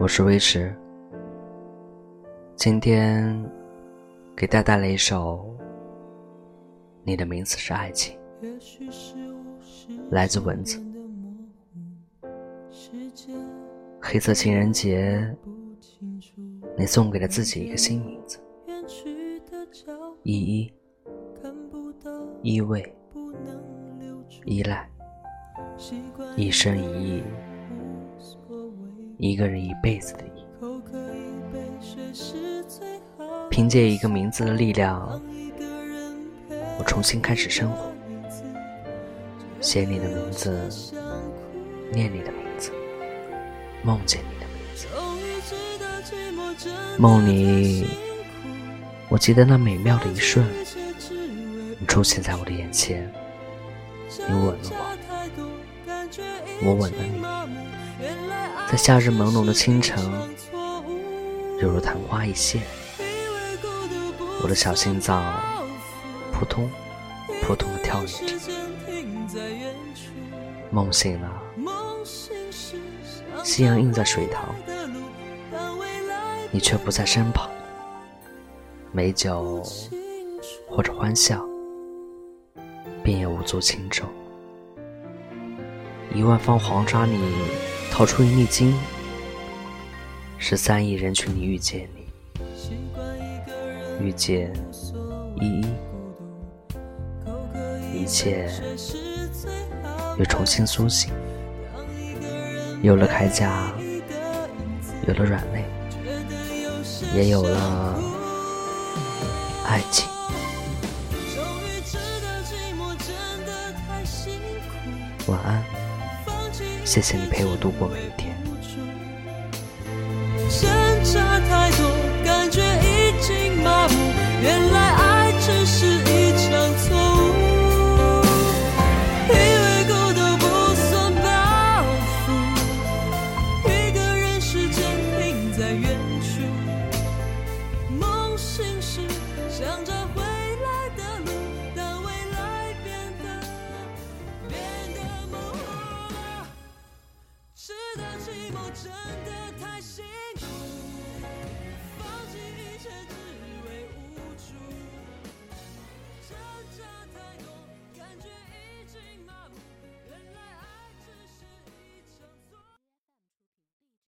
我是微迟，今天给大家带来一首《你的名字是爱情》，来自蚊子。黑色情人节，你送给了自己一个新名字，依依，依偎，依赖，一生一意。一个人一辈子的意，凭借一个名字的力量，我重新开始生活。写你的名字，念你的名字，梦见你的名字。梦里，我记得那美妙的一瞬，你出现在我的眼前，你吻了我，我吻了你。在夏日朦胧的清晨，犹如昙花一现，我的小心脏扑通扑通的跳跃着。梦醒了，夕阳映在水塘，你却不在身旁。美酒或者欢笑，便也无足轻重。一万方黄沙里。掏出一粒金，十三亿人群里遇见你，遇见依依，一切又重新苏醒，有了铠甲，有了软肋，也有了爱情。晚安。谢谢你陪我度过每一天。寂寞真的太辛苦放弃一切只